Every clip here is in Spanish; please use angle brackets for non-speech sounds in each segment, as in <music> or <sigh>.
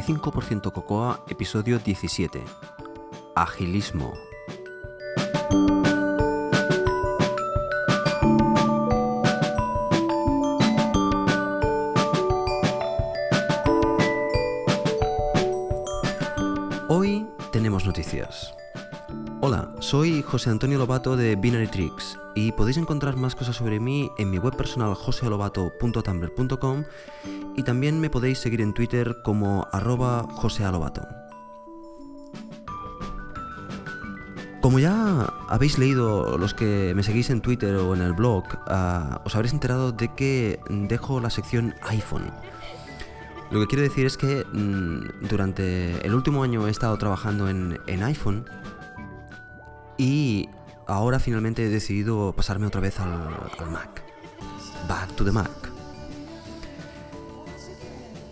85% Cocoa, episodio 17. Agilismo. Soy José Antonio Lobato de Binary Tricks y podéis encontrar más cosas sobre mí en mi web personal josealobato.tumblr.com y también me podéis seguir en Twitter como arroba josealobato. Como ya habéis leído los que me seguís en Twitter o en el blog, ah, os habréis enterado de que dejo la sección iPhone. Lo que quiero decir es que mm, durante el último año he estado trabajando en, en iPhone y ahora finalmente he decidido pasarme otra vez al, Mac. Back to the Mac.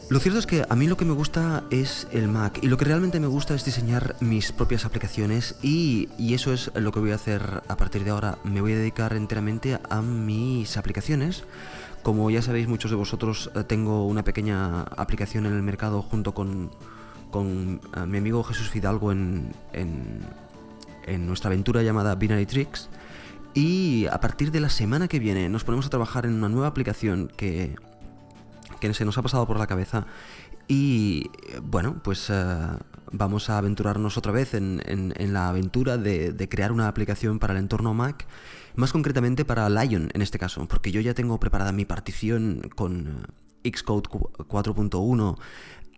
Lo cierto es que a mí lo que me gusta es el Mac y lo que realmente me gusta es diseñar mis propias aplicaciones y, y, eso es lo que voy a hacer a partir de ahora. Me voy a dedicar enteramente a mis aplicaciones. Como ya sabéis muchos de vosotros, eh, tengo una pequeña aplicación en el mercado junto con, con uh, mi amigo Jesús Fidalgo en, en, en nuestra aventura llamada Binary Tricks. Y a partir de la semana que viene nos ponemos a trabajar en una nueva aplicación que que se nos ha pasado por la cabeza. Y bueno, pues uh, vamos a aventurarnos otra vez en, en, la aventura de, crear una aplicación para el entorno Mac, más concretamente para Lion en este caso, porque yo ya tengo preparada mi partición con Xcode 4.1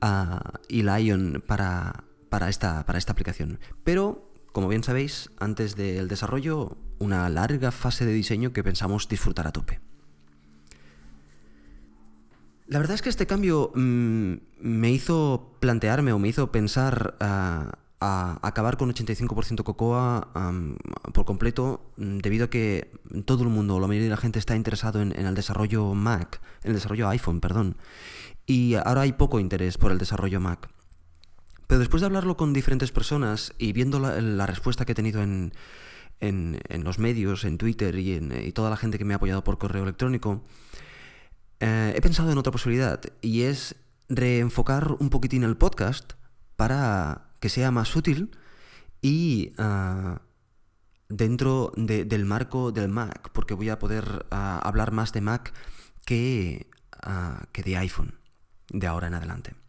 uh, y Lion para, para, esta, para esta aplicación. Pero, como bien sabéis, antes del desarrollo, una larga fase de diseño que pensamos disfrutar a tope. La verdad es que este cambio mmm, me hizo plantearme o me hizo pensar uh, a acabar con 85% Cocoa por completo debido a que todo el mundo, la mayoría de la gente está interesado en, en, el desarrollo Mac, en el desarrollo iPhone, perdón. Y ahora hay poco interés por el desarrollo Mac. Pero después de hablarlo con diferentes personas y viendo la, respuesta que he tenido en, en, los medios, en Twitter y, en, toda la gente que me ha apoyado por correo electrónico, eh, he pensado en otra posibilidad y es reenfocar un poquitín el podcast para que sea más útil y uh, dentro de, del marco del Mac, porque voy a poder uh, hablar más de Mac que, uh, que de iPhone de ahora en adelante.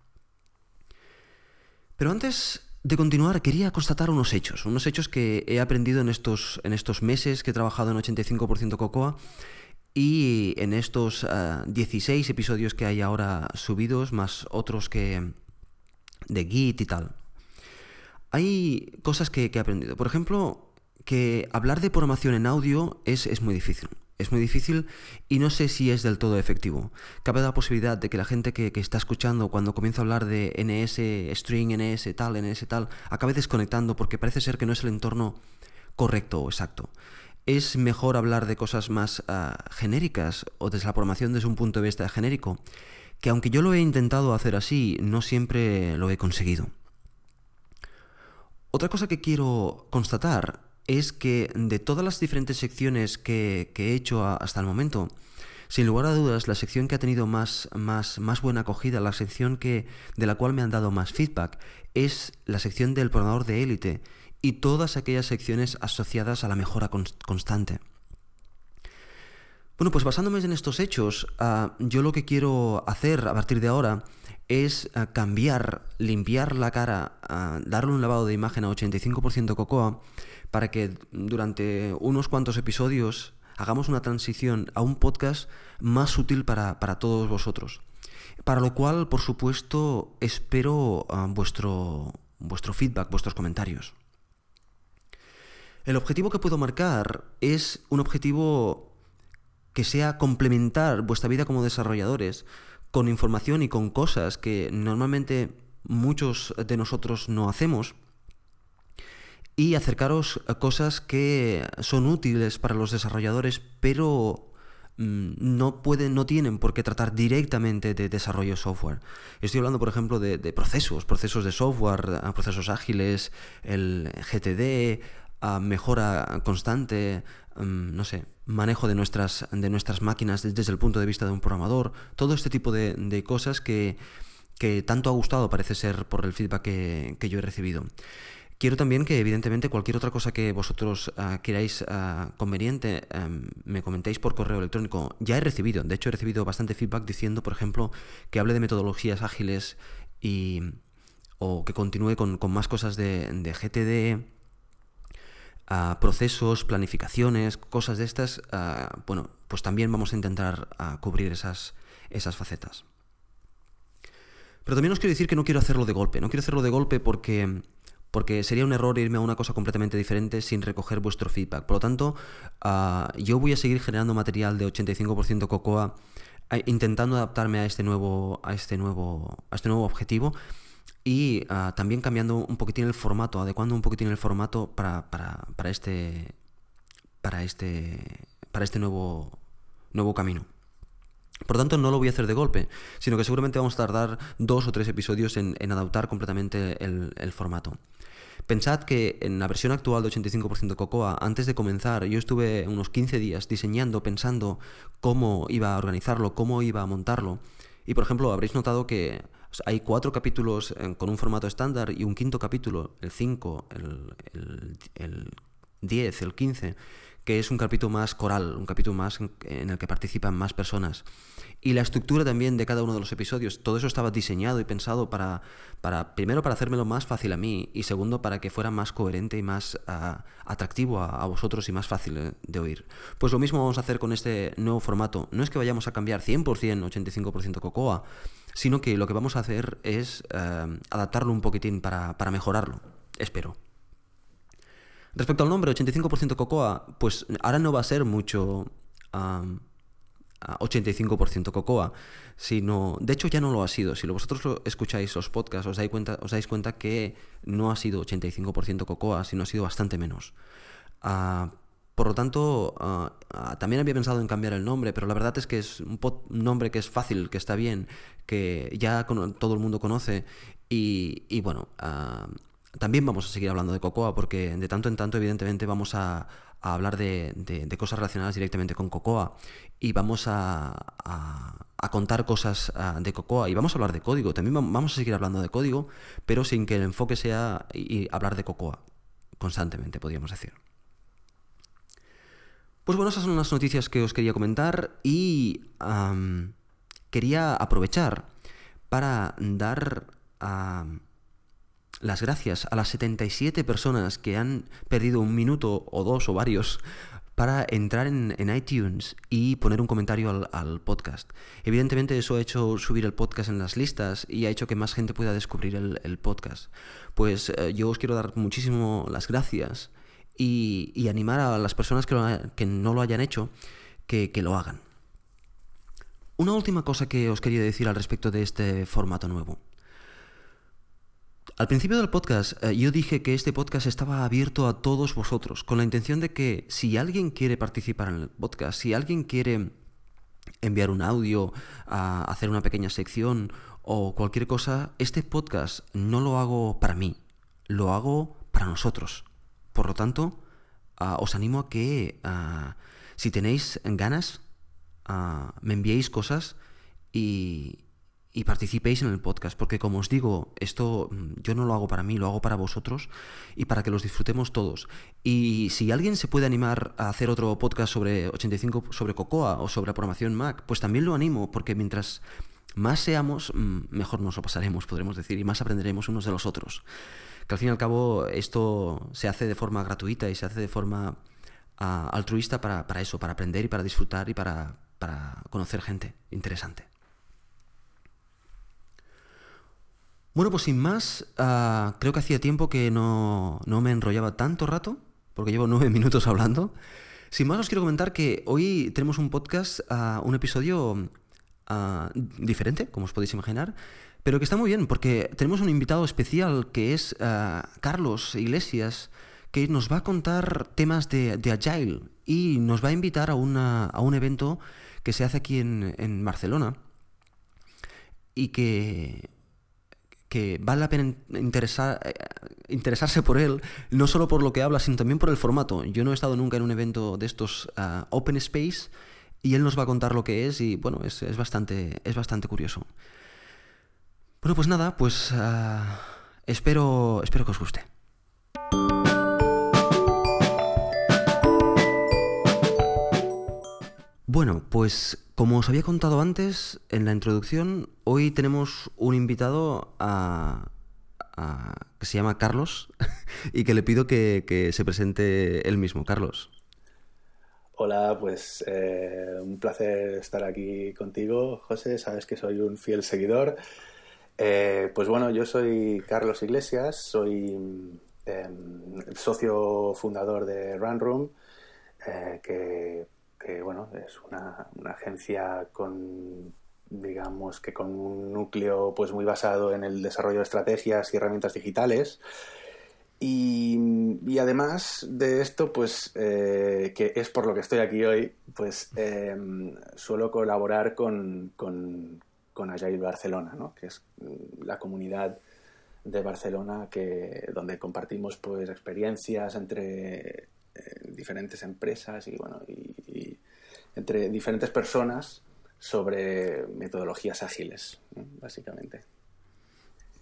Pero antes de continuar, quería constatar unos hechos, unos hechos que he aprendido en estos, en estos meses que he trabajado en 85% Cocoa y en estos uh, 16 episodios que hay ahora subidos, más otros que de Git y tal, hay cosas que, que, he aprendido. Por ejemplo, que hablar de programación en audio es, es muy difícil. Es muy difícil y no sé si es del todo efectivo. Cabe la posibilidad de que la gente que, está escuchando cuando comienza a hablar de NS, string, NS, tal, NS, tal, acabe desconectando porque parece ser que no es el entorno correcto o exacto es mejor hablar de cosas más uh, genéricas o desde la programación desde un punto de vista genérico, que aunque yo lo he intentado hacer así, no siempre lo he conseguido. Otra cosa que quiero constatar es que de todas las diferentes secciones que, he hecho hasta el momento, sin lugar a dudas, la sección que ha tenido más, más, más buena acogida, la sección que, de la cual me han dado más feedback, es la sección del programador de élite y todas aquellas secciones asociadas a la mejora constante. Bueno, pues basándome en estos hechos, uh, yo lo que quiero hacer a partir de ahora es uh, cambiar, limpiar la cara, uh, darle un lavado de imagen a 85% Cocoa para que durante unos cuantos episodios hagamos una transición a un podcast más útil para, para todos vosotros. Para lo cual, por supuesto, espero vuestro, vuestro feedback, vuestros comentarios. El objetivo que puedo marcar es un objetivo que sea complementar vuestra vida como desarrolladores con información y con cosas que normalmente muchos de nosotros no hacemos y acercaros a cosas que son útiles para los desarrolladores pero mm, no pueden, no tienen por qué tratar directamente de desarrollo software. Estoy hablando, por ejemplo, de, procesos, procesos de software, procesos ágiles, el GTD, mejora constante, um, no sé, manejo de nuestras, de nuestras máquinas desde el punto de vista de un programador, todo este tipo de, de cosas que, que tanto ha gustado, parece ser, por el feedback que, yo he recibido. Quiero también que, evidentemente, cualquier otra cosa que vosotros ah, queráis ah, conveniente, em, me comentéis por correo electrónico. Ya he recibido, de hecho, he recibido bastante feedback diciendo, por ejemplo, que hable de metodologías ágiles y, o que continúe con, más cosas de, GTD, ah, procesos, planificaciones, cosas de estas. bueno, pues también vamos a intentar cubrir esas, esas facetas. Pero también os quiero decir que no quiero hacerlo de golpe. No quiero hacerlo de golpe porque, porque sería un error irme a una cosa completamente diferente sin recoger vuestro feedback. Por lo tanto, ah, yo voy a seguir generando material de 85% Cocoa intentando adaptarme a este nuevo, a este nuevo, a este nuevo objetivo y ah, también cambiando un poquitín el formato, adecuando un poquitín el formato para, para, para este para este para este nuevo nuevo camino. Por tanto, no lo voy a hacer de golpe, sino que seguramente vamos a tardar dos o tres episodios en, adaptar completamente el, formato. Pensad que en la versión actual de 85% Cocoa, antes de comenzar, yo estuve unos 15 días diseñando, pensando cómo iba a organizarlo, cómo iba a montarlo. Y por ejemplo, habréis notado que hay cuatro capítulos eh, con un formato estándar y un quinto capítulo, el 5, el, el, el 10, el 15, que es un capítulo más coral, un capítulo más en el que participan más personas. Y la estructura también de cada uno de los episodios, todo eso estaba diseñado y pensado para, para primero, para hacérmelo más fácil a mí y segundo, para que fuera más coherente y más ah, atractivo a, vosotros y más fácil de oír. Pues lo mismo vamos a hacer con este nuevo formato. No es que vayamos a cambiar 100%, 85% Cocoa, sino que lo que vamos a hacer es eh, adaptarlo un poquitín para, para mejorarlo. Espero. Respecto al nombre, 85% Cocoa, pues ahora no va a ser mucho 85% Cocoa, sino, de hecho ya no lo ha sido. Si vosotros escucháis los podcasts, os dais cuenta, os dais cuenta que no ha sido 85% Cocoa, sino ha sido bastante menos. Ah, por lo tanto, ah, también había pensado en cambiar el nombre, pero la verdad es que es un, nombre que es fácil, que está bien, que ya todo el mundo conoce y bueno, también vamos a seguir hablando de Cocoa porque de tanto en tanto evidentemente vamos a, hablar de, cosas relacionadas directamente con Cocoa y vamos a, contar cosas ah, de Cocoa y vamos a hablar de código. También vamos a seguir hablando de código, pero sin que el enfoque sea hablar de Cocoa constantemente, podríamos decir. Pues bueno, esas son las noticias que os quería comentar y quería aprovechar para dar las gracias a las 77 personas que han perdido un minuto o dos o varios para entrar en, iTunes y poner un comentario al, podcast. Evidentemente eso ha hecho subir el podcast en las listas y ha hecho que más gente pueda descubrir el, podcast. Pues eh, yo os quiero dar muchísimo las gracias y, animar a las personas que, no lo hayan hecho que lo hagan. Una última cosa que os quería decir al respecto de este formato nuevo. Al principio del podcast eh, yo dije que este podcast estaba abierto a todos vosotros, con la intención de que si alguien quiere participar en el podcast, si alguien quiere enviar un audio, a hacer una pequeña sección o cualquier cosa, este podcast no lo hago para mí, lo hago para nosotros. Por lo tanto, ah, os animo a que ah, si tenéis ganas, ah, me enviéis cosas y, y participéis en el podcast, porque como os digo, esto mm, yo no lo hago para mí, lo hago para vosotros y para que los disfrutemos todos. Y si alguien se puede animar a hacer otro podcast sobre 85 sobre Cocoa o sobre programación Mac, pues también lo animo, porque mientras más seamos, mm, mejor nos lo pasaremos, podremos decir, y más aprenderemos unos de los otros. Que al fin y al cabo esto se hace de forma gratuita y se hace de forma ah, altruista para, para, eso, para aprender y para disfrutar y para, para conocer gente interesante. Bueno, pues sin más, ah, creo que hacía tiempo que no, me enrollaba tanto rato, porque llevo nueve <laughs> minutos hablando. Sin más, os quiero comentar que hoy tenemos un podcast, ah, un episodio ah, diferente, como os podéis imaginar, pero que está muy bien, porque tenemos un invitado especial que es Carlos Iglesias, que nos va a contar temas de, Agile y nos va a invitar a, a un evento que se hace aquí en, en Barcelona y que que vale la pena interesar, eh, interesarse por él, no solo por lo que habla, sino también por el formato. Yo no he estado nunca en un evento de estos ah, Open Space y él nos va a contar lo que es y bueno, es, bastante, es bastante curioso. Bueno, pues nada, pues ah, espero, espero que os guste. Bueno, pues como os había contado antes en la introducción, hoy tenemos un invitado que se llama Carlos <laughs> y que le pido que, se presente él mismo. Carlos. Hola, pues eh, un placer estar aquí contigo, José. Sabes que soy un fiel seguidor. Eh, pues bueno, yo soy Carlos Iglesias, soy em, socio fundador de Run Room, eh, que que bueno, es una, agencia con digamos que con un núcleo pues muy basado en el desarrollo de estrategias y herramientas digitales y, además de esto pues eh, que es por lo que estoy aquí hoy pues em, suelo colaborar con, con, con Agile Barcelona ¿no? que es la comunidad de Barcelona que donde compartimos pues experiencias entre eh, diferentes empresas y bueno y, entre diferentes personas sobre metodologías ágiles, básicamente.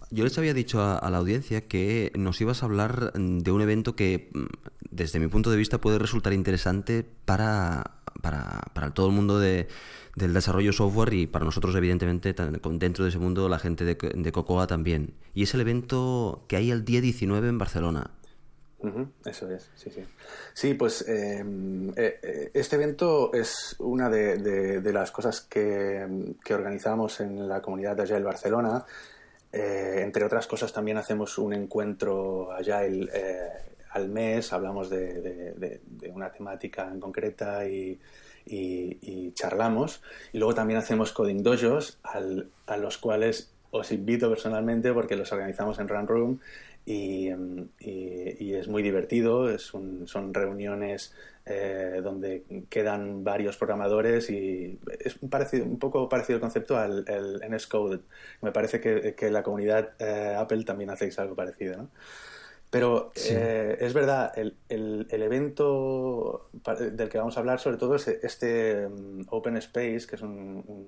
Yo les había dicho a, la audiencia que nos ibas a hablar de un evento que, mm, desde mi punto de vista, puede resultar interesante para, para, para todo el mundo de, del desarrollo software y para nosotros, evidentemente, dentro de ese mundo, la gente de, de Cocoa también. Y es el evento que hay el día 19 en Barcelona eso es, sí, sí. Sí, pues em, eh, eh, este evento es una de, las cosas que, organizamos en la comunidad de Agile Barcelona. Eh, entre otras cosas, también hacemos un encuentro Agile al mes, hablamos de, una temática en concreta y, charlamos. Y luego también hacemos coding dojos, a los cuales os invito personalmente porque los organizamos en Run Room Em, y, es muy divertido, es son reuniones eh, donde quedan varios programadores y es un, parecido, un poco parecido el concepto al el NS Code. Me parece que, que la comunidad eh, Apple también hacéis algo parecido, ¿no? Pero eh, es verdad, el, el, el, evento del que vamos a hablar sobre todo es este em, Open Space, que es un, un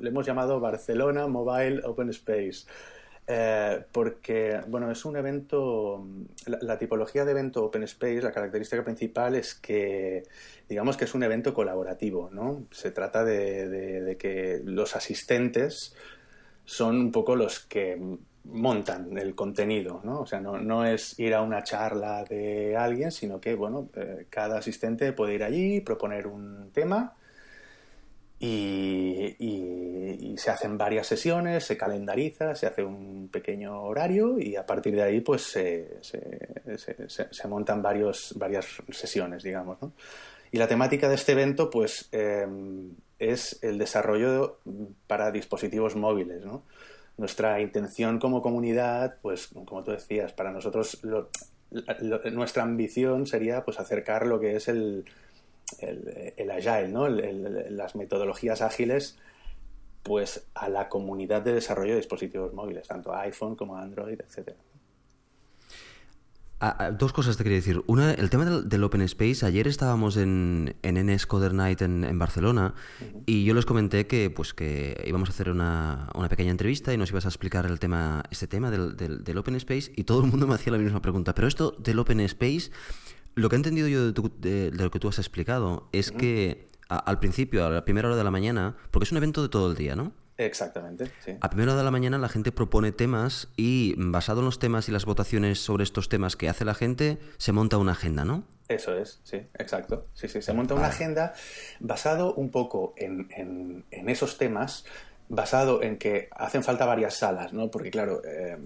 le hemos llamado Barcelona Mobile Open Space. Eh, porque, bueno, es un evento, la, tipología de evento Open Space, la característica principal es que, digamos que es un evento colaborativo, ¿no? Se trata de, que los asistentes son un poco los que montan el contenido, ¿no? O sea, no, no es ir a una charla de alguien, sino que, bueno, eh, cada asistente puede ir allí, proponer un tema y, se hacen varias sesiones, se calendariza, se hace un pequeño horario y a partir de ahí pues se, se, montan varios, varias sesiones, digamos. ¿no? Y la temática de este evento pues em, es el desarrollo para dispositivos móviles. Nuestra intención como comunidad, pues como tú decías, para nosotros nuestra ambición sería pues acercar lo que es el, el, agile, ¿no? las metodologías ágiles pues a la comunidad de desarrollo de dispositivos móviles, tanto iPhone como Android, etcétera. Ah, ah, dos cosas te quería decir. Una, el tema del, Open Space. Ayer estábamos en, en NS Coder Night en, Barcelona y yo les comenté que, pues, que íbamos a hacer una, pequeña entrevista y nos ibas a explicar el tema, este tema del, del, Open Space y todo el mundo me hacía la misma pregunta. Pero esto del Open Space, lo que he entendido yo de, lo que tú has explicado es que al principio, a la primera hora de la mañana, porque es un evento de todo el día, ¿no? Exactamente, sí. A primera hora de la mañana la gente propone temas y basado en los temas y las votaciones sobre estos temas que hace la gente, se monta una agenda, ¿no? Eso es, sí, exacto. Sí, sí, se monta una agenda basado un poco en, en, esos temas, basado en que hacen falta varias salas, ¿no? Porque claro, eh,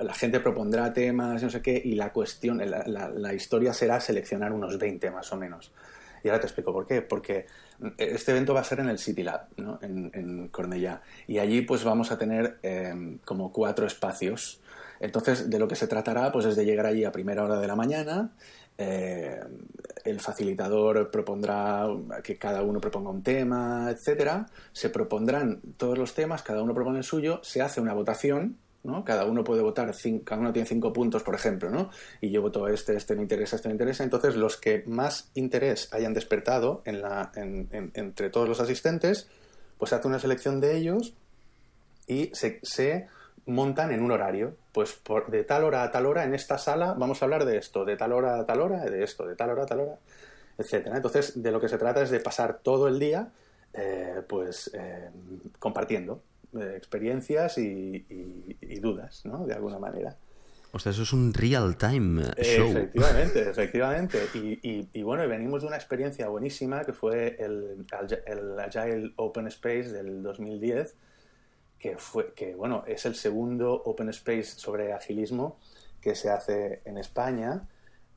la gente propondrá temas, no sé qué, y la cuestión, la, historia será seleccionar unos 20 más o menos. Y ahora te explico por qué. Porque este evento va a ser en el City Lab, ¿no? en, en Cornellá. Y allí pues vamos a tener em, como cuatro espacios. Entonces, de lo que se tratará pues es de llegar allí a primera hora de la mañana. Eh, el facilitador propondrá que cada uno proponga un tema, etcétera. Se propondrán todos los temas, cada uno propone el suyo, se hace una votación cada uno puede votar, cada uno tiene cinco puntos, por ejemplo, ¿no? Y yo voto este, este me interesa, este me interesa. Entonces, los que más interés hayan despertado en la, entre todos los asistentes, pues hace una selección de ellos y se, se montan en un horario. Pues por, de tal hora a tal hora en esta sala vamos a hablar de esto, de tal hora a tal hora, de esto, de tal hora a tal hora, etcétera. Entonces, de lo que se trata es de pasar todo el día, eh, pues, eh, compartiendo eh, experiencias y, y, dudas, ¿no? De alguna manera. O sea, eso es un real time show. Efectivamente, efectivamente. Y, y, bueno, venimos de una experiencia buenísima que fue el, el Agile Open Space del 2010 que, fue, que bueno, es el segundo Open Space sobre agilismo que se hace en España,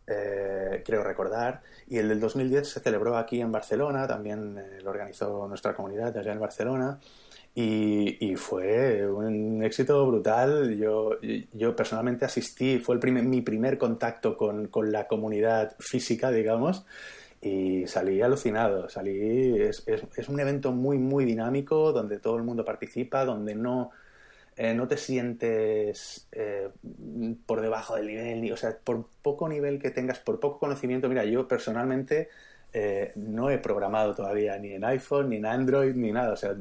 eh, creo recordar, y el del 2010 se celebró aquí en Barcelona, también eh, lo organizó nuestra comunidad allá en Barcelona, y, fue un éxito brutal. Yo, yo personalmente asistí, fue el primer, mi primer contacto con, con la comunidad física, digamos, y salí alucinado, salí, es, es, un evento muy, muy dinámico, donde todo el mundo participa, donde no, eh, no te sientes eh, por debajo del nivel, o sea, por poco nivel que tengas, por poco conocimiento, mira, yo personalmente eh, no he programado todavía ni en iPhone, ni en Android, ni nada, o sea,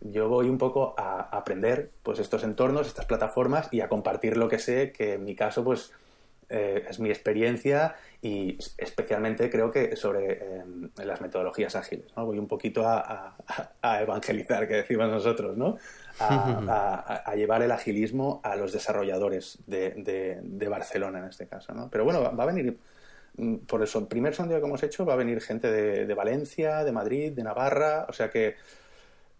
yo voy un poco a aprender pues estos entornos, estas plataformas y a compartir lo que sé, que en mi caso pues es mi experiencia y especialmente creo que sobre em, las metodologías ágiles. ¿no? Voy un poquito a, evangelizar, que decimos nosotros, ¿no? <laughs> a, llevar el agilismo a los desarrolladores de, Barcelona en este caso. ¿no? Pero bueno, va, a venir, mm, por eso, el primer sondeo que hemos hecho va a venir gente de Valencia, de Madrid, de Navarra, o sea que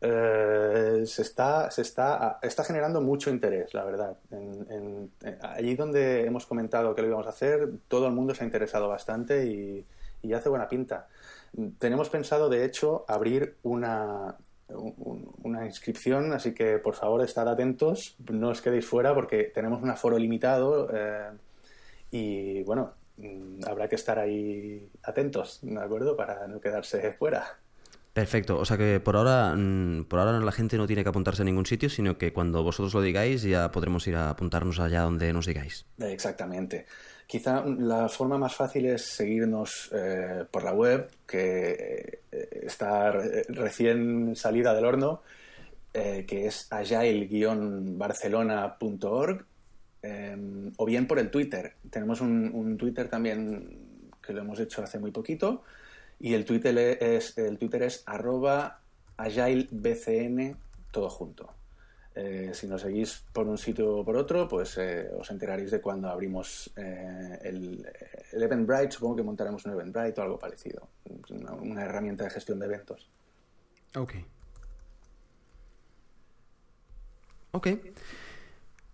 eh, se, está, se está, está generando mucho interés, la verdad. allí donde hemos comentado que lo íbamos a hacer, todo el mundo se ha interesado bastante y, hace buena pinta. Tenemos pensado, de hecho, abrir una, una inscripción, así que por favor estad atentos, no os quedéis fuera porque tenemos un aforo limitado eh, y bueno, mm, habrá que estar ahí atentos, ¿de acuerdo? Para no quedarse fuera. Perfecto, o sea que por ahora, mm, por ahora la gente no tiene que apuntarse a ningún sitio, sino que cuando vosotros lo digáis ya podremos ir a apuntarnos allá donde nos digáis. Exactamente. Quizá la forma más fácil es seguirnos eh, por la web, que eh, está recién salida del horno, eh, que es agile-barcelona.org, o bien por el Twitter. Tenemos un Twitter también que lo hemos hecho hace muy poquito, y el Twitter es, el arroba agilebcn, todo junto. Eh, si nos seguís por un sitio o por otro, pues eh, os enteraréis de cuando abrimos eh, el, el Eventbrite. Supongo que montaremos un Eventbrite o algo parecido. Una, una herramienta de gestión de eventos. Ok. Ok.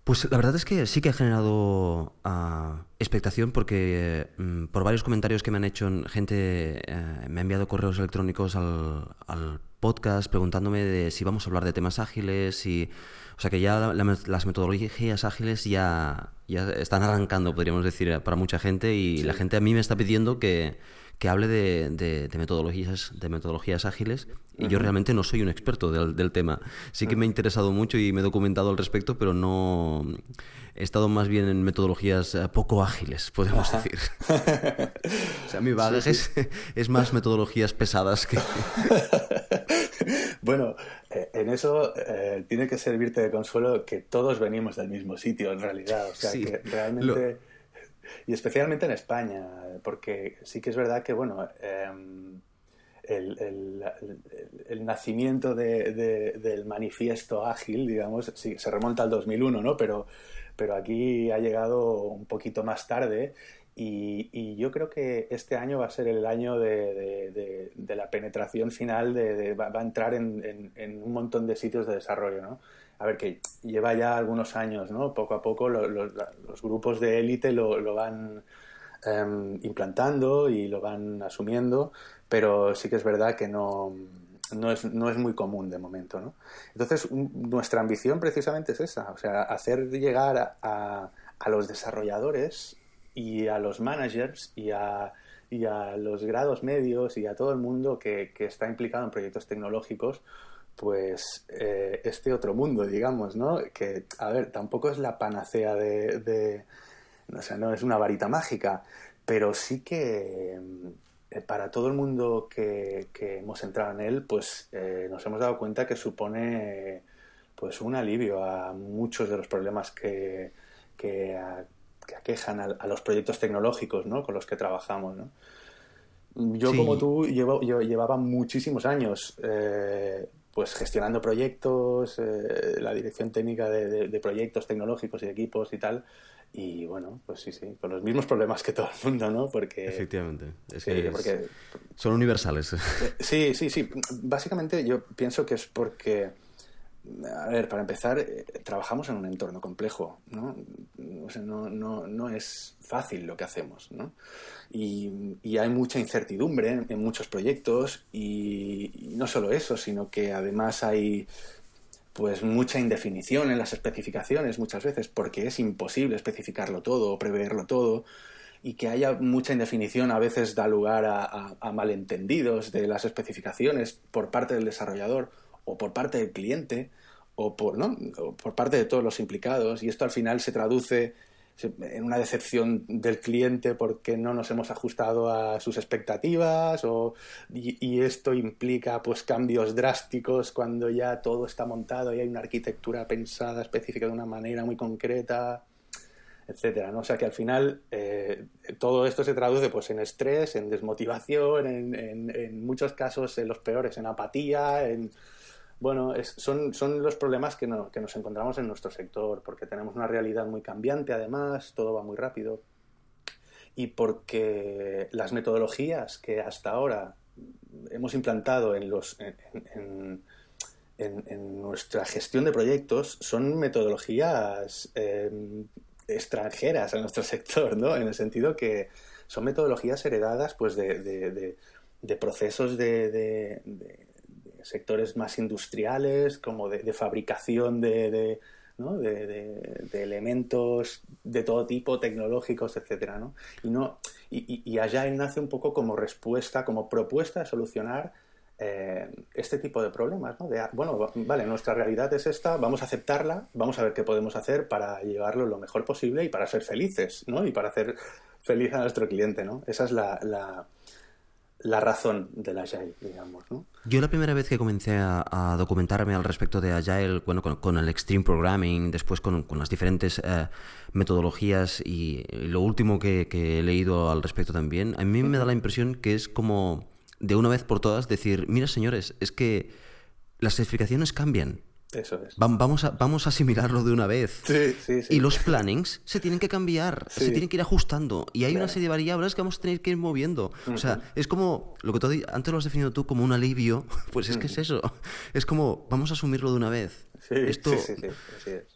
Pues la verdad es que sí que ha generado ah, expectación porque mm, por varios comentarios que me han hecho gente eh, me ha enviado correos electrónicos al, podcast preguntándome de si vamos a hablar de temas ágiles y o sea que ya las metodologías ágiles ya, ya están arrancando podríamos decir para mucha gente y la gente a mí me está pidiendo que que hable de, metodologías, de metodologías ágiles y yo realmente no soy un experto del, tema. Sí que me ha interesado mucho y me he documentado al respecto, pero no he estado más bien en metodologías eh, poco ágiles, podemos decir. <laughs> o sea, mi bagaje Es, más metodologías pesadas que... <laughs> bueno, eh, en eso eh, tiene que servirte de consuelo que todos venimos del mismo sitio, en realidad. O sea, que realmente y especialmente en España, porque sí que es verdad que, bueno, em, el, el, nacimiento del manifiesto ágil, digamos, sí, se remonta al 2001, ¿no? Pero, pero aquí ha llegado un poquito más tarde y, yo creo que este año va a ser el año de, de, la penetración final, de, va, a entrar en, en, un montón de sitios de desarrollo, ¿no? A ver, que lleva ya algunos años, ¿no? Poco a poco los grupos de élite lo, van em, implantando y lo van asumiendo, pero sí que es verdad que no, no, es, no es muy común de momento, ¿no? Entonces, nuestra ambición precisamente es esa, o sea, hacer llegar a, a los desarrolladores y a los managers y a, y a los grados medios y a todo el mundo que, que está implicado en proyectos tecnológicos pues eh, este otro mundo, digamos, ¿no? Que, a ver, tampoco es la panacea de, o sea, no es una varita mágica, pero sí que eh, para todo el mundo que, hemos entrado en él, pues eh, nos hemos dado cuenta que supone pues un alivio a muchos de los problemas que, que, aquejan a, los proyectos tecnológicos ¿no? con los que trabajamos. ¿no? Yo, como tú, llevo, yo llevaba muchísimos años eh, pues gestionando proyectos, eh, la dirección técnica de, proyectos tecnológicos y equipos y tal. Y bueno, pues sí, sí, con los mismos problemas que todo el mundo, ¿no? Porque... Efectivamente. Es que son universales. Sí, sí, sí. Básicamente yo pienso que es porque a ver, para empezar, eh, trabajamos en un entorno complejo, ¿no? O sea, no, no, no es fácil lo que hacemos, ¿no? Y, y hay mucha incertidumbre en, muchos proyectos y, no solo eso, sino que además hay pues mucha indefinición en las especificaciones muchas veces porque es imposible especificarlo todo o preverlo todo y que haya mucha indefinición a veces da lugar a, a malentendidos de las especificaciones por parte del desarrollador o por parte del cliente o por, ¿no? por parte de todos los implicados y esto al final se traduce en una decepción del cliente porque no nos hemos ajustado a sus expectativas o, y, esto implica pues cambios drásticos cuando ya todo está montado y hay una arquitectura pensada específica de una manera muy concreta etcétera ¿no? o sea que al final eh, todo esto se traduce pues en estrés en desmotivación en, en, en muchos casos en los peores en apatía en bueno, son, son los problemas que, que nos encontramos en nuestro sector, porque tenemos una realidad muy cambiante, además, todo va muy rápido, y porque las metodologías que hasta ahora hemos implantado en, los, en, nuestra gestión de proyectos son metodologías em, extranjeras a nuestro <laughs> sector, ¿no? En el sentido que son metodologías heredadas pues, de, de procesos de, sectores más industriales, como de, fabricación de, elementos de todo tipo, tecnológicos, etcétera, ¿no? Y, no, y, y, nace un poco como respuesta, como propuesta de solucionar eh, este tipo de problemas, ¿no? De, bueno, vale, nuestra realidad es esta, vamos a aceptarla, vamos a ver qué podemos hacer para llevarlo lo mejor posible y para ser felices, ¿no? Y para hacer feliz a nuestro cliente, ¿no? Esa es la la razón del Agile, digamos. ¿no? Yo la primera vez que comencé a, documentarme al respecto de Agile, bueno, con, el Extreme Programming, después con, las diferentes eh, metodologías y, lo último que, he leído al respecto también, a mí me da la impresión que es como de una vez por todas decir, mira señores, es que las explicaciones cambian. Eso es. vamos, a, vamos a asimilarlo de una vez. Sí, sí, sí. Y los plannings se tienen que cambiar, se tienen que ir ajustando. Y hay una serie de variables que vamos a tener que ir moviendo. O sea, es como lo que tú, antes lo has definido tú como un alivio. <laughs> Pues es que es eso. Es como, vamos a asumirlo de una vez. Esto, sí, sí, sí. es.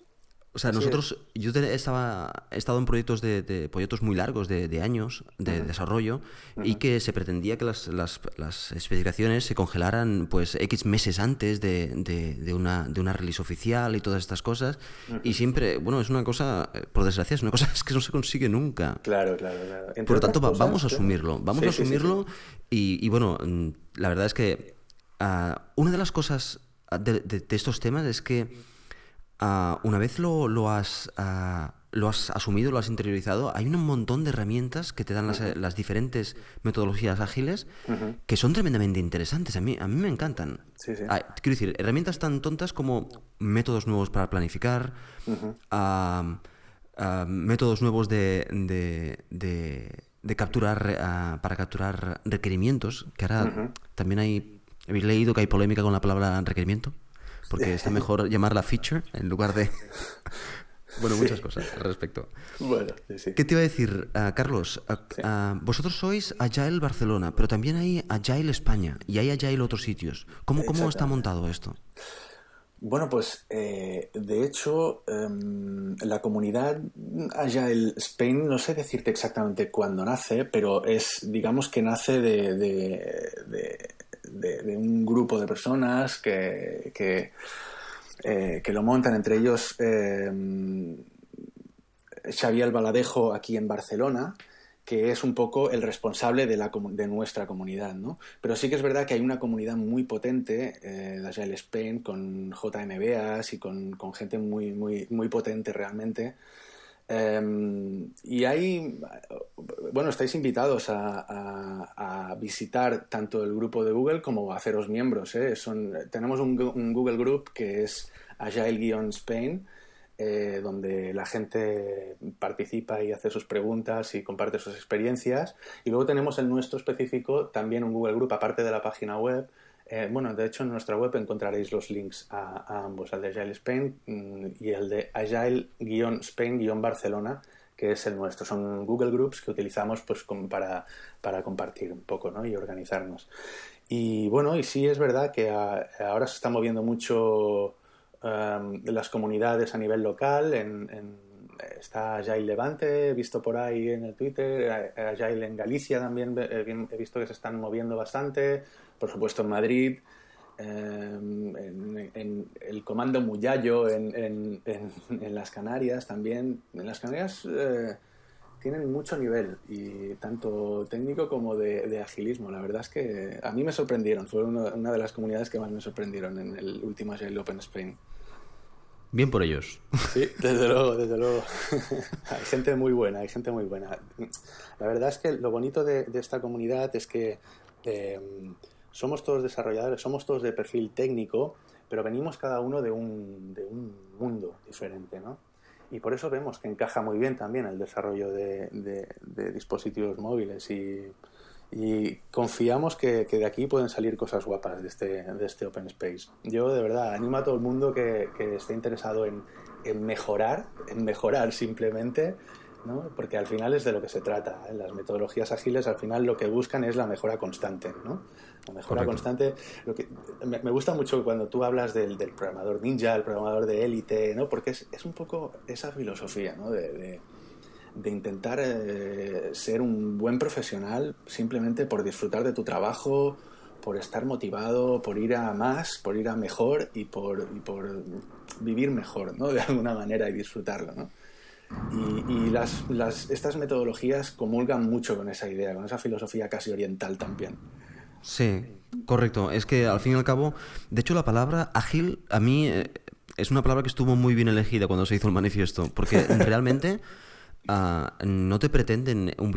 O sea, nosotros, yo estaba, he estado en proyectos de, proyectos muy largos, de, años de desarrollo, y que se pretendía que las, las, las, especificaciones se congelaran pues X meses antes de, de, una, de una release oficial y todas estas cosas. Y siempre, bueno, es una cosa, por desgracia, es una cosa <laughs> que no se consigue nunca. Claro, claro, claro. por lo tanto, vamos a asumirlo, vamos a asumirlo. Y, y, bueno, la verdad es que ah, una de las cosas de estos temas es que Ah, una vez lo, lo has, ah, lo has asumido, lo has interiorizado, hay un montón de herramientas que te dan las, diferentes metodologías ágiles que son tremendamente interesantes. A mí, a mí me encantan. Ah, quiero decir, herramientas tan tontas como métodos nuevos para planificar, métodos nuevos de, de, capturar, para capturar requerimientos, que ahora también hay, habéis leído que hay polémica con la palabra requerimiento porque está mejor llamarla feature en lugar de... <laughs> Bueno, muchas cosas al respecto. Bueno, sí, ¿Qué te iba a decir, ah, Carlos? Ah, ah, vosotros sois Agile Barcelona, pero también hay Agile España y hay Agile otros sitios. ¿Cómo, cómo está montado esto? Bueno, pues eh, de hecho, em, la comunidad Agile Spain, no sé decirte exactamente cuándo nace, pero es, digamos que nace de de, un grupo de personas que, que, eh, lo montan, entre ellos eh, Xavier Baladejo aquí en Barcelona, que es un poco el responsable de, la, de nuestra comunidad, ¿no? Pero sí que es verdad que hay una comunidad muy potente eh, de Agile Spain con JMBAs y con, con, gente muy, muy, muy potente realmente Em, y ahí, bueno, estáis invitados a, visitar tanto el grupo de Google como a haceros miembros. ¿eh? Son, tenemos un, Google Group que es agile-spain, eh, donde la gente participa y hace sus preguntas y comparte sus experiencias. Y luego tenemos el nuestro específico, también un Google Group, aparte de la página web. Eh, bueno, de hecho en nuestra web encontraréis los links a, ambos, al de Agile Spain mm, y el de Agile-Spain-Barcelona, que es el nuestro. Son Google Groups que utilizamos pues, para, para compartir un poco ¿no? y organizarnos. Y bueno, y sí es verdad que ahora se está moviendo mucho um, las comunidades a nivel local. En, está Agile Levante, visto por ahí en el Twitter, Agile en Galicia también he visto que se están moviendo bastante, por supuesto en Madrid. Em, en, el comando Muyallo en, en, las Canarias también. En las Canarias eh, tienen mucho nivel, y tanto técnico como de, agilismo. La verdad es que a mí me sorprendieron, fue una, de las comunidades que más me sorprendieron en el último Agile Open Spain. Bien por ellos. Sí, desde luego, desde luego. <laughs> hay gente muy buena, hay gente muy buena. La verdad es que lo bonito de, esta comunidad es que em, somos todos desarrolladores, somos todos de perfil técnico, pero venimos cada uno de un, de un mundo diferente, ¿no? y por eso vemos que encaja muy bien también el desarrollo de, dispositivos móviles y, confiamos que, de aquí pueden salir cosas guapas de este, de este Open Space. Yo de verdad animo a todo el mundo que, esté interesado en, mejorar, en mejorar simplemente, ¿no? porque al final es de lo que se trata. ¿eh? Las metodologías ágiles al final lo que buscan es la mejora constante. ¿no? mejora constante. Lo que, me, gusta mucho cuando tú hablas del, programador ninja, el programador de élite, ¿no? Porque es, es, un poco esa filosofía, ¿no? De, de, intentar eh, ser un buen profesional simplemente por disfrutar de tu trabajo, por estar motivado, por ir a más, por ir a mejor y por, y por vivir mejor, ¿no? <laughs> De alguna manera y disfrutarlo, ¿no? Y, y las, las, estas metodologías comulgan mucho con esa idea, con esa filosofía casi oriental también. Sí, correcto. Es que al fin y al cabo, de hecho la palabra ágil a mí eh, es una palabra que estuvo muy bien elegida cuando se hizo el manifiesto, porque <laughs> realmente ah, no te pretenden un,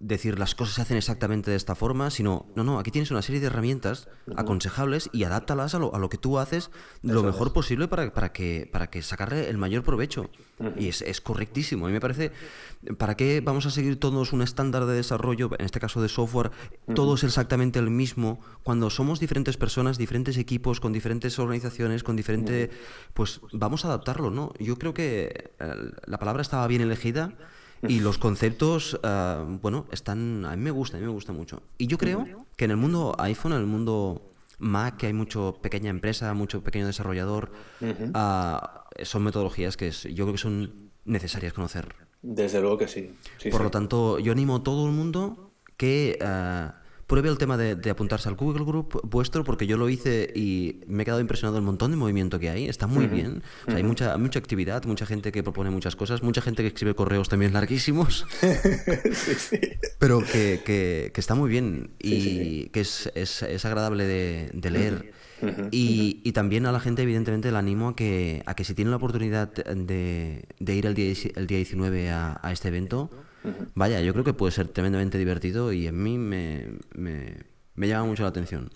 decir las cosas se hacen exactamente de esta forma, sino, no, no, aquí tienes una serie de herramientas aconsejables y adáptalas a lo, a lo que tú haces lo mejor posible para, para, que, para que sacarle el mayor provecho. Y es, es, correctísimo. A mí me parece, ¿para qué vamos a seguir todos un estándar de desarrollo, en este caso de software, todos exactamente el mismo, cuando somos diferentes personas, diferentes equipos, con diferentes organizaciones, con diferente... Pues vamos a adaptarlo, ¿no? Yo creo que eh, la palabra estaba bien elegida. Y los conceptos, ah, bueno, están. A mí me gusta, a mí me gusta mucho. Y yo creo que en el mundo iPhone, en el mundo Mac, que hay mucho pequeña empresa, mucho pequeño desarrollador, ah, son metodologías que yo creo que son necesarias conocer. Desde luego que sí. Por lo tanto, yo animo a todo el mundo que ah, pruebe el tema de, apuntarse al Google Group vuestro, porque yo lo hice y me he quedado impresionado del montón de movimiento que hay. Está muy bien. hay mucha, mucha actividad, mucha gente que propone muchas cosas, mucha gente que escribe correos también larguísimos. <laughs> Pero que, que, está muy bien y que es, es, es, agradable de, leer. Y, y, también a la gente, evidentemente, le animo a que, a que si tiene la oportunidad de, de ir el día, el día 19 a, a este evento, Vaya, yo creo que puede ser tremendamente divertido y a mí me, me, llama mucho la atención.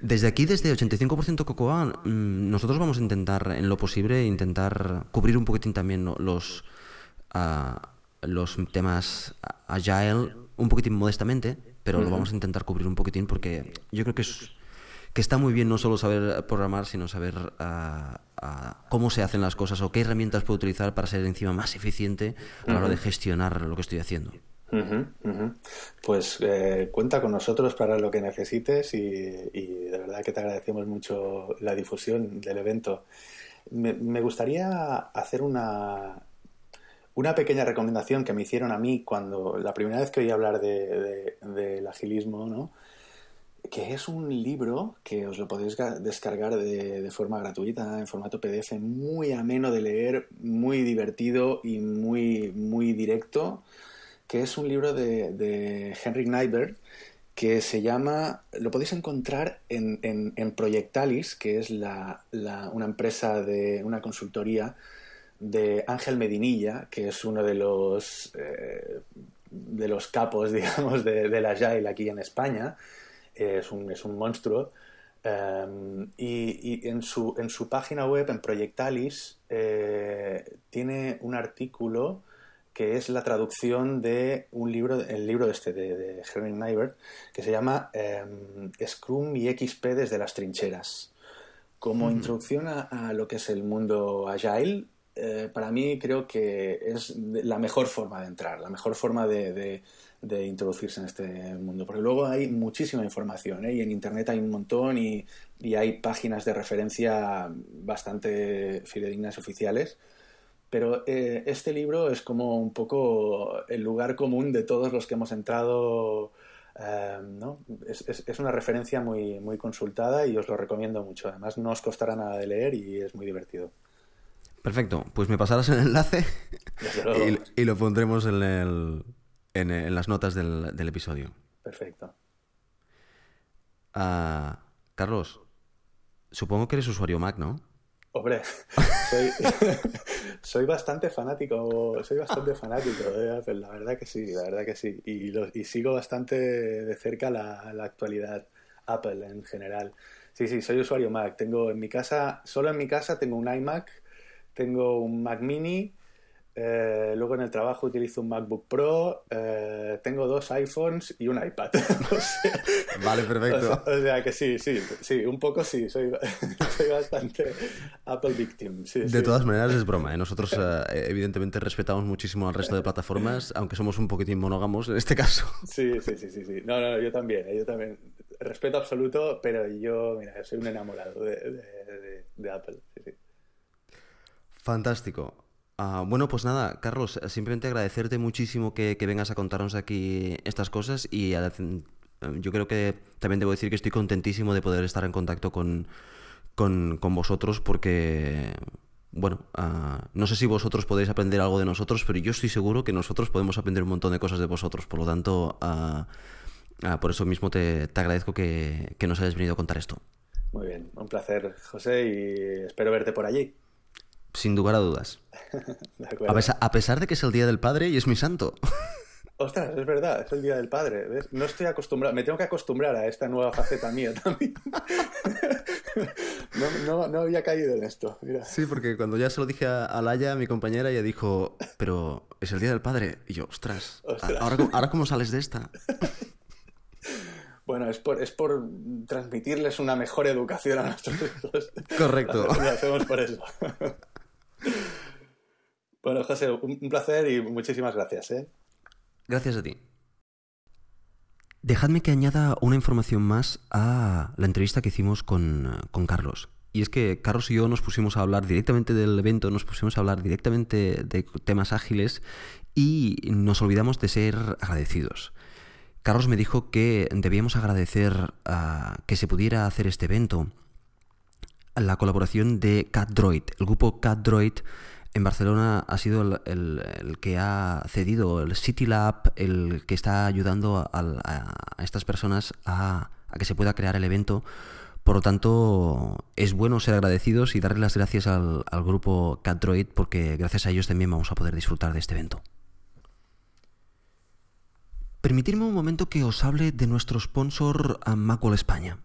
Desde aquí, desde 85% Cocoa, mm, nosotros vamos a intentar, en lo posible, intentar cubrir un poquitín también los, ah, los temas agile, un poquitín modestamente, pero lo vamos a intentar cubrir un poquitín porque yo creo que es que está muy bien no solo saber programar, sino saber ah, ah, cómo se hacen las cosas o qué herramientas puedo utilizar para ser encima más eficiente a la hora de gestionar lo que estoy haciendo. Pues eh, cuenta con nosotros para lo que necesites y, de verdad que te agradecemos mucho la difusión del evento. Me, gustaría hacer una, una pequeña recomendación que me hicieron a mí cuando la primera vez que oí hablar del de, agilismo, ¿no? Que es un libro que os lo podéis descargar de, forma gratuita en formato PDF, muy ameno de leer, muy divertido y muy, muy directo, que es un libro de, de Nyberg que se llama, lo podéis encontrar en, en, Proyectalis, que es la, una empresa de una consultoría de Ángel Medinilla, que es uno de los, eh, de los capos, <laughs> digamos, de, de la Agile aquí en España es un, es un monstruo. Em, y, en, su, en su página web, en Proyectalis, eh, tiene un artículo que es la traducción de un libro, el libro este de, de Herman Neibert, que se llama em, Scrum y XP desde las trincheras. Como introducción a, lo que es el mundo agile, eh, para mí creo que es la mejor forma de entrar, la mejor forma de, introducirse en este mundo. Porque luego hay muchísima información ¿eh? y en Internet hay un montón y, hay páginas de referencia bastante fidedignas y oficiales. Pero eh, este libro es como un poco el lugar común de todos los que hemos entrado Em, ¿no? es, una referencia muy, muy consultada y os lo recomiendo mucho. Además, no os costará nada de leer y es muy divertido. Perfecto, pues me pasarás el enlace <laughs> y, lo pondremos en, el, en, las notas del, episodio. Perfecto. Ah, Carlos, supongo que eres usuario Mac, ¿no? Hombre, <laughs> soy, bastante fanático, soy bastante fanático de Apple, la verdad que sí, la verdad que sí. Y, y sigo bastante de cerca la, la, actualidad Apple en general. Sí, sí, soy usuario Mac. Tengo en mi casa, solo en mi casa tengo un iMac, tengo un Mac Mini, eh, luego en el trabajo utilizo un MacBook Pro, eh, tengo dos iPhones y un iPad. <laughs> vale, perfecto. O sea, que sí, sí, sí, un poco sí, soy, <laughs> bastante Apple victim. de todas maneras es broma, ¿eh? nosotros evidentemente respetamos muchísimo al resto de plataformas, aunque somos un poquitín monógamos en este caso. Sí, sí, sí, sí, sí. No, no, yo también, yo también. Respeto absoluto, pero yo, mira, soy un enamorado de, de Apple. Sí. Fantástico. Ah, bueno, pues nada, Carlos, simplemente agradecerte muchísimo que, vengas a contarnos aquí estas cosas y em, yo creo que también debo decir que estoy contentísimo de poder estar en contacto con, vosotros porque, bueno, ah, no sé si vosotros podéis aprender algo de nosotros, pero yo estoy seguro que nosotros podemos aprender un montón de cosas de vosotros. Por lo tanto, ah, por eso mismo te, agradezco que, que nos hayas venido a contar esto. Muy bien, un placer, José, y espero verte por allí. Sin lugar a dudas. <laughs> a, pesar, de que es el Día del Padre y es mi santo. <laughs> Ostras, es verdad, es el Día del Padre. No estoy acostumbrado, me tengo que acostumbrar a esta nueva faceta mía también. <laughs> no, había caído en esto. Sí, porque cuando ya se lo dije a, Laia, mi compañera, ella dijo, pero es el Día del Padre. Y yo, ostras, ¿ahora, ¿ahora cómo sales de esta? Bueno, es por, es por transmitirles una mejor educación a nuestros hijos. Correcto. Lo hacemos por eso. Bueno, José, un placer y muchísimas gracias. ¿eh? Gracias a ti. Dejadme que añada una información más a la entrevista que hicimos con, Carlos. Y es que Carlos y yo nos pusimos a hablar directamente del evento, nos pusimos a hablar directamente de temas ágiles y nos olvidamos de ser agradecidos. Carlos me dijo que debíamos agradecer a que se pudiera hacer este evento la colaboración de CatDroid. El grupo CatDroid en Barcelona ha sido el, que ha cedido el City Lab, el que está ayudando a, estas personas a, que se pueda crear el evento. Por lo tanto, es bueno ser agradecidos y darle las gracias al, grupo CatDroid porque gracias a ellos también vamos a poder disfrutar de este evento. Permitidme un momento que os hable de nuestro sponsor Macworld España.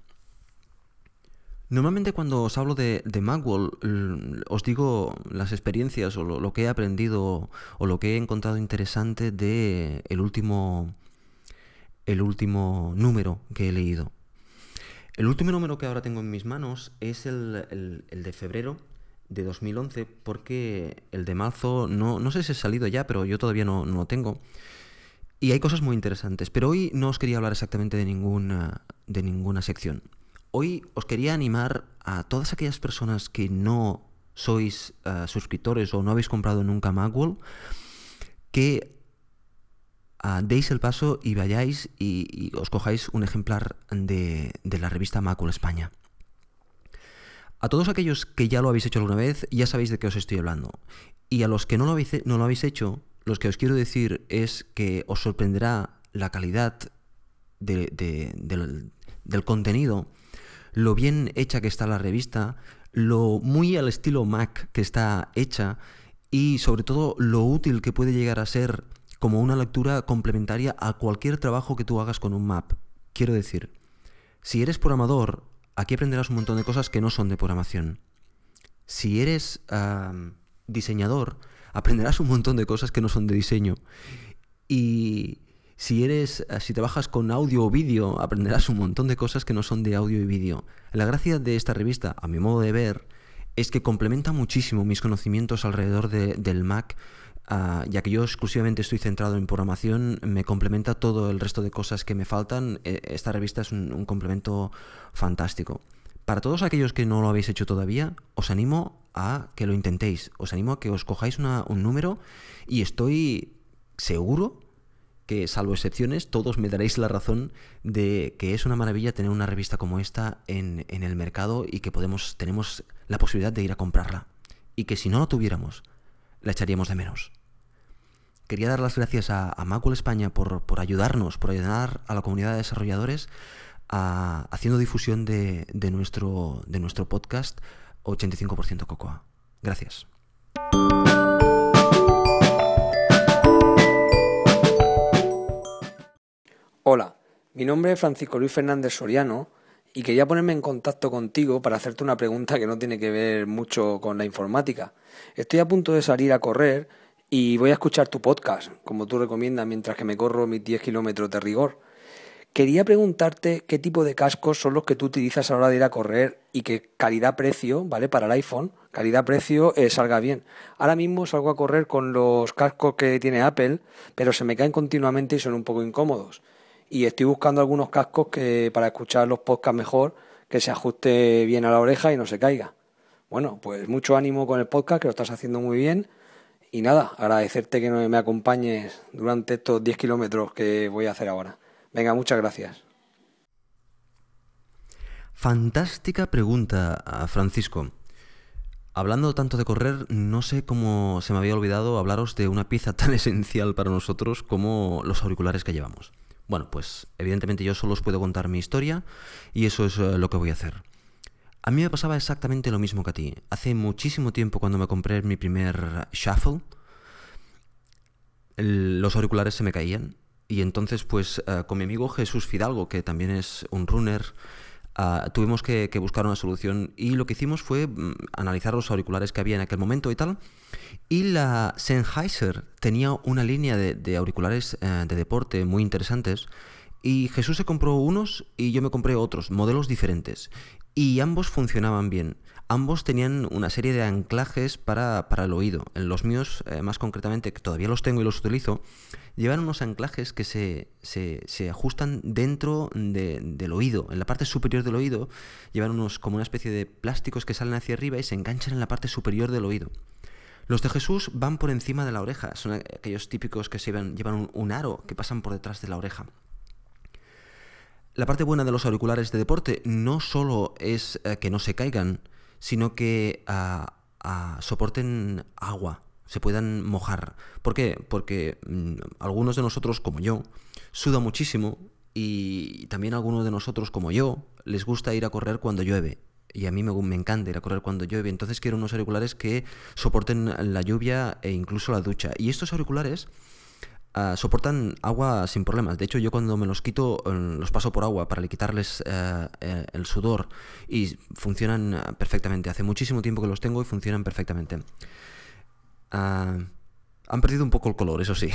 Normalmente cuando os hablo de, de os digo las experiencias o lo, que he aprendido o lo que he encontrado interesante de el último, el último número que he leído. El último número que ahora tengo en mis manos es el, de febrero de 2011 porque el de marzo no, no sé si ha salido ya, pero yo todavía no, no lo tengo. Y hay cosas muy interesantes, pero hoy no os quería hablar exactamente de ninguna, de ninguna sección. Hoy os quería animar a todas aquellas personas que no sois eh, suscriptores o no habéis comprado nunca Magwell, que ah, deis el paso y vayáis y, os cojáis un ejemplar de, la revista Magwell España. A todos aquellos que ya lo habéis hecho alguna vez, ya sabéis de qué os estoy hablando. Y a los que no lo habéis, no lo habéis hecho, lo que os quiero decir es que os sorprenderá la calidad del contenido lo bien hecha que está la revista, lo muy al estilo Mac que está hecha y sobre todo lo útil que puede llegar a ser como una lectura complementaria a cualquier trabajo que tú hagas con un map. Quiero decir, si eres programador, aquí aprenderás un montón de cosas que no son de programación. Si eres diseñador, aprenderás un montón de cosas que no son de diseño. Y si eres, si trabajas con audio o vídeo, aprenderás un montón de cosas que no son de audio y vídeo. La gracia de esta revista, a mi modo de ver, es que complementa muchísimo mis conocimientos alrededor del Mac, ah, ya que yo exclusivamente estoy centrado en programación, me complementa todo el resto de cosas que me faltan. E, esta revista es un, complemento fantástico. Para todos aquellos que no lo habéis hecho todavía, os animo a que lo intentéis, os animo a que os cojáis un número y estoy seguro que, salvo excepciones, todos me daréis la razón de que es una maravilla tener una revista como esta en, el mercado y que podemos, tenemos la posibilidad de ir a comprarla. Y que si no lo tuviéramos, la echaríamos de menos. Quería dar las gracias a, a Macul España por, ayudarnos, por ayudar a la comunidad de desarrolladores a, haciendo difusión de, de, nuestro, de nuestro podcast 85% Cocoa. Gracias. Hola, mi nombre es Francisco Luis Fernández Soriano y quería ponerme en contacto contigo para hacerte una pregunta que no tiene que ver mucho con la informática. Estoy a punto de salir a correr y voy a escuchar tu podcast, como tú recomiendas, mientras que me corro mis 10 kilómetros de rigor. Quería preguntarte qué tipo de cascos son los que tú utilizas a la hora de ir a correr y qué calidad-precio, ¿vale? Para el iPhone, calidad-precio eh, salga bien. Ahora mismo salgo a correr con los cascos que tiene Apple, pero se me caen continuamente y son un poco incómodos y estoy buscando algunos cascos que para escuchar los podcasts mejor, que se ajuste bien a la oreja y no se caiga. Bueno, pues mucho ánimo con el podcast, que lo estás haciendo muy bien. Y nada, agradecerte que me acompañes durante estos 10 kilómetros que voy a hacer ahora. Venga, muchas gracias. Fantástica pregunta, Francisco. Hablando tanto de correr, no sé cómo se me había olvidado hablaros de una pieza tan <laughs> esencial para nosotros como los auriculares que llevamos. Bueno, pues evidentemente yo solo os puedo contar mi historia y eso es eh, lo que voy a hacer. A mí me pasaba exactamente lo mismo que a ti. Hace muchísimo tiempo cuando me compré mi primer Shuffle, los auriculares se me caían. Y entonces pues eh, con mi amigo Jesús Fidalgo, que también es un runner, ah, tuvimos que, buscar una solución y lo que hicimos fue mm, analizar los auriculares que había en aquel momento y tal y la Sennheiser tenía una línea de, auriculares eh, de deporte muy interesantes. Y Jesús se compró unos y yo me compré otros, modelos diferentes. Y ambos funcionaban bien. Ambos tenían una serie de anclajes para, el oído. En los míos, eh, más concretamente, que todavía los tengo y los utilizo, llevan unos anclajes que se, se, ajustan dentro del oído. En la parte superior del oído llevan unos como una especie de plásticos que salen hacia arriba y se enganchan en la parte superior del oído. Los de Jesús van por encima de la oreja, son aquellos típicos que se llevan, un, aro que pasan por detrás de la oreja. La parte buena de los auriculares de deporte no solo es eh, que no se caigan, sino que ah, ah, soporten agua, se puedan mojar. ¿Por qué? Porque mm, algunos de nosotros, como yo, suda muchísimo y también algunos de nosotros, como yo, les gusta ir a correr cuando llueve y a mí me, encanta ir a correr cuando llueve, entonces quiero unos auriculares que soporten la lluvia e incluso la ducha. Y estos auriculares ah, soportan agua sin problemas. De hecho, yo cuando me los quito mm, los paso por agua para quitarles eh, eh, el sudor y funcionan perfectamente. Hace muchísimo tiempo que los tengo y funcionan perfectamente. Ah, han perdido un poco el color, eso sí.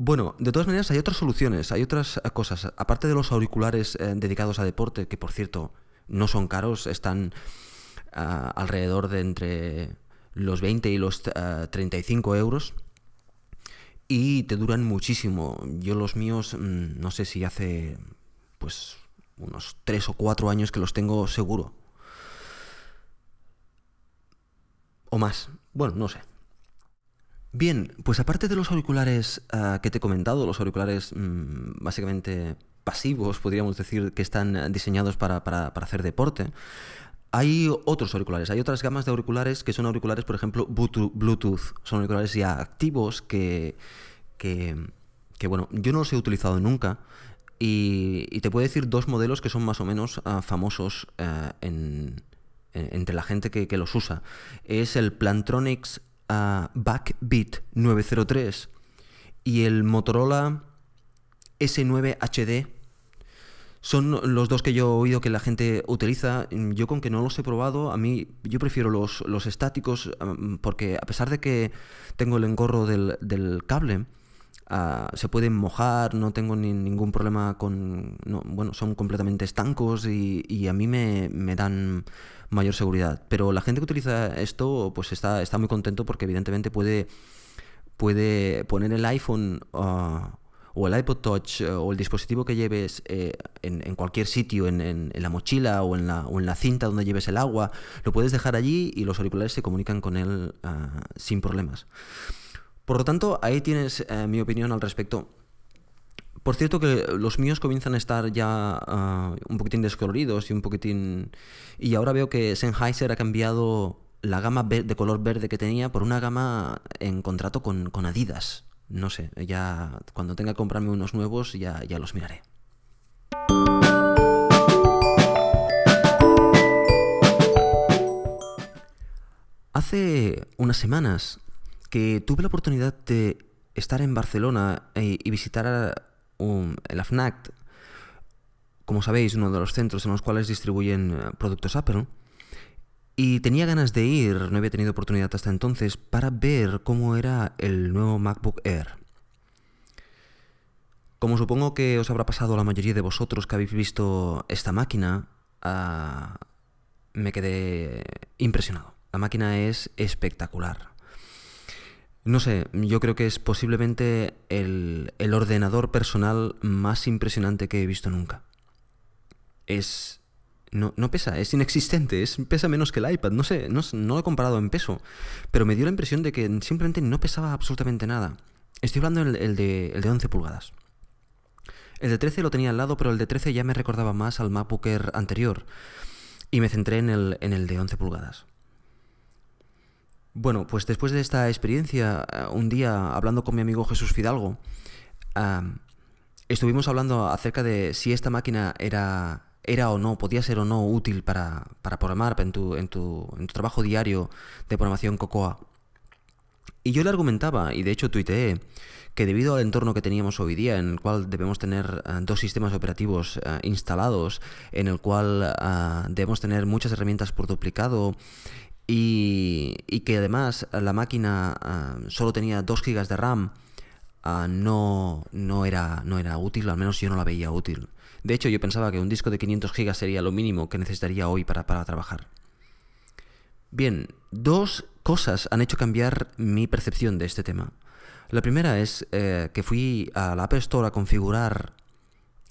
Bueno, de todas maneras hay otras soluciones, hay otras cosas. Aparte de los auriculares eh, dedicados a deporte, que por cierto no son caros, están ah, alrededor de entre los 20 y los 35 ah, euros y te duran muchísimo. Yo los míos, mm, no sé si hace pues unos 3 o 4 años que los tengo seguro. O más. Bueno, no sé. Bien, pues aparte de los auriculares ah, que te he comentado, los auriculares mm, básicamente pasivos, podríamos decir, que están diseñados para, hacer deporte. Hay otros auriculares, hay otras gamas de auriculares que son auriculares, por ejemplo, Bluetooth. Son auriculares ya activos que, que, bueno, yo no los he utilizado nunca. Y, te puedo decir dos modelos que son más o menos ah, famosos ah, entre la gente que, los usa. Es el Plantronics uh, Backbeat 903 y el Motorola S9 HD son los dos que yo he oído que la gente utiliza. Yo con que no los he probado, a mí yo prefiero los, los estáticos porque a pesar de que tengo el engorro del, del cable, uh, se pueden mojar, no tengo ni, ningún problema con... No, bueno, son completamente estancos y, y a mí me, me, dan mayor seguridad. Pero la gente que utiliza esto pues está, está muy contento porque evidentemente puede, puede poner el iPhone... Uh, o el iPod Touch eh, o el dispositivo que lleves eh, en, cualquier sitio, en, en, en, la mochila o en la, o en la cinta donde lleves el agua, lo puedes dejar allí y los auriculares se comunican con él uh, sin problemas. Por lo tanto, ahí tienes uh, mi opinión al respecto. Por cierto que los míos comienzan a estar ya uh, un poquitín descoloridos y un poquitín... Y ahora veo que Sennheiser ha cambiado la gama de color verde que tenía por una gama en contrato con, con Adidas no sé, ya cuando tenga que comprarme unos nuevos ya, ya los miraré. Hace unas semanas que tuve la oportunidad de estar en Barcelona y, y visitar um, el AFNAC, como sabéis, uno de los centros en los cuales distribuyen eh, productos Apple. Y tenía ganas de ir, no había tenido oportunidad hasta entonces, para ver cómo era el nuevo MacBook Air. Como supongo que os habrá pasado a la mayoría de vosotros que habéis visto esta máquina, uh, me quedé impresionado. La máquina es espectacular. No sé, yo creo que es posiblemente el, el ordenador personal más impresionante que he visto nunca. Es no, no, pesa, es inexistente, es, pesa menos que el iPad, no sé, no, no, lo he comparado en peso, pero me dio la impresión de que simplemente no pesaba absolutamente nada. Estoy hablando del el de, el de 11 pulgadas. El de 13 lo tenía al lado, pero el de 13 ya me recordaba más al MacBook anterior, y me centré en el, en el de 11 pulgadas. Bueno, pues después de esta experiencia, eh, un día hablando con mi amigo Jesús Fidalgo, estuvimos hablando acerca de si esta máquina era era o no, podía ser o no útil para, para programar en tu, en, tu, en tu trabajo diario de programación Cocoa. Y yo le argumentaba, y de hecho tuiteé, que debido al entorno que teníamos hoy día, en el cual debemos tener uh, dos sistemas operativos uh, instalados, en el cual uh, debemos tener muchas herramientas por duplicado, y, que además la máquina solo tenía 2 GB de RAM, no, no, era, no era útil, al menos yo no la veía útil. De hecho, yo pensaba que un disco de 500 GB sería lo mínimo que necesitaría hoy para, para trabajar. Bien, dos cosas han hecho cambiar mi percepción de este tema. La primera es eh, que fui a la Apple Store a configurar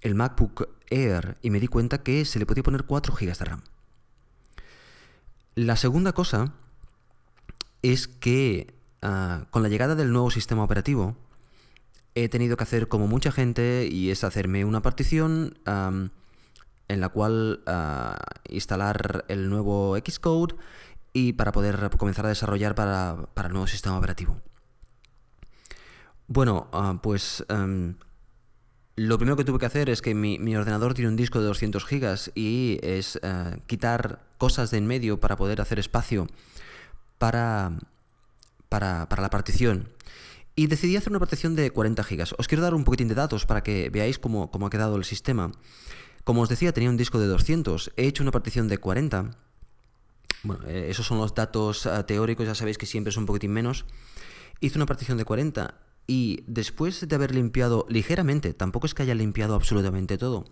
el MacBook Air y me di cuenta que se le podía poner 4 GB de RAM. La segunda cosa es que uh, con la llegada del nuevo sistema operativo, he tenido que hacer como mucha gente y es hacerme una partición en la cual uh, instalar el nuevo Xcode y para poder comenzar a desarrollar para, para el nuevo sistema operativo. Bueno, uh, pues um, lo primero que tuve que hacer es que mi, mi, ordenador tiene un disco de 200 gigas y es uh, quitar cosas de en medio para poder hacer espacio para, para, para la partición. Y decidí hacer una partición de 40 gigas. Os quiero dar un poquitín de datos para que veáis cómo, cómo ha quedado el sistema. Como os decía, tenía un disco de 200. He hecho una partición de 40. Bueno, eh, esos son los datos uh, teóricos, ya sabéis que siempre son un poquitín menos. Hice una partición de 40 y después de haber limpiado ligeramente, tampoco es que haya limpiado absolutamente todo,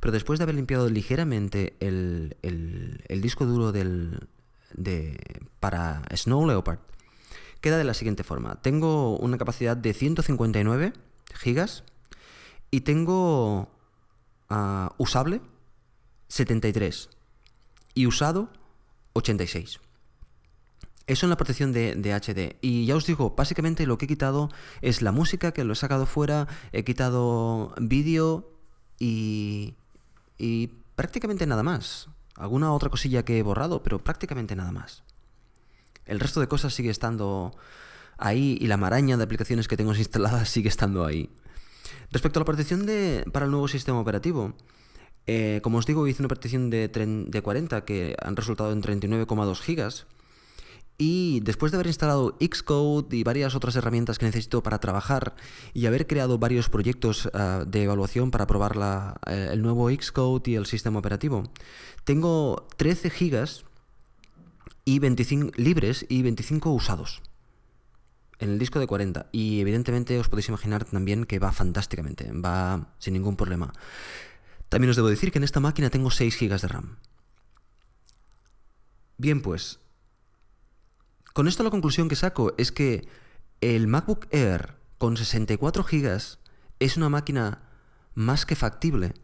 pero después de haber limpiado ligeramente el, disco duro del, de, para Snow Leopard, queda de la siguiente forma. Tengo una capacidad de 159 gigas y tengo uh, usable 73 y usado 86. Eso en la protección de, HD. Y ya os digo, básicamente lo que he quitado es la música, que lo he sacado fuera, he quitado vídeo y, y prácticamente nada más. Alguna otra cosilla que he borrado, pero prácticamente nada más. El resto de cosas sigue estando ahí y la maraña de aplicaciones que tengo <laughs> instaladas sigue estando ahí. Respecto a la partición de, para el nuevo sistema operativo, eh, como os digo, hice una partición de, de 40 que han resultado en 39,2 gigas. Y después de haber instalado Xcode y varias otras herramientas que necesito para trabajar y haber creado varios proyectos ah, de evaluación para probar eh, el nuevo Xcode y el sistema operativo, tengo 13 gigas y 25 libres y 25 usados en el disco de 40 y evidentemente os podéis imaginar también que va fantásticamente, va sin ningún problema. También os debo decir que en esta máquina tengo 6 GB de RAM. Bien, pues con esto la conclusión que saco es que el MacBook Air con 64 GB es una máquina más que factible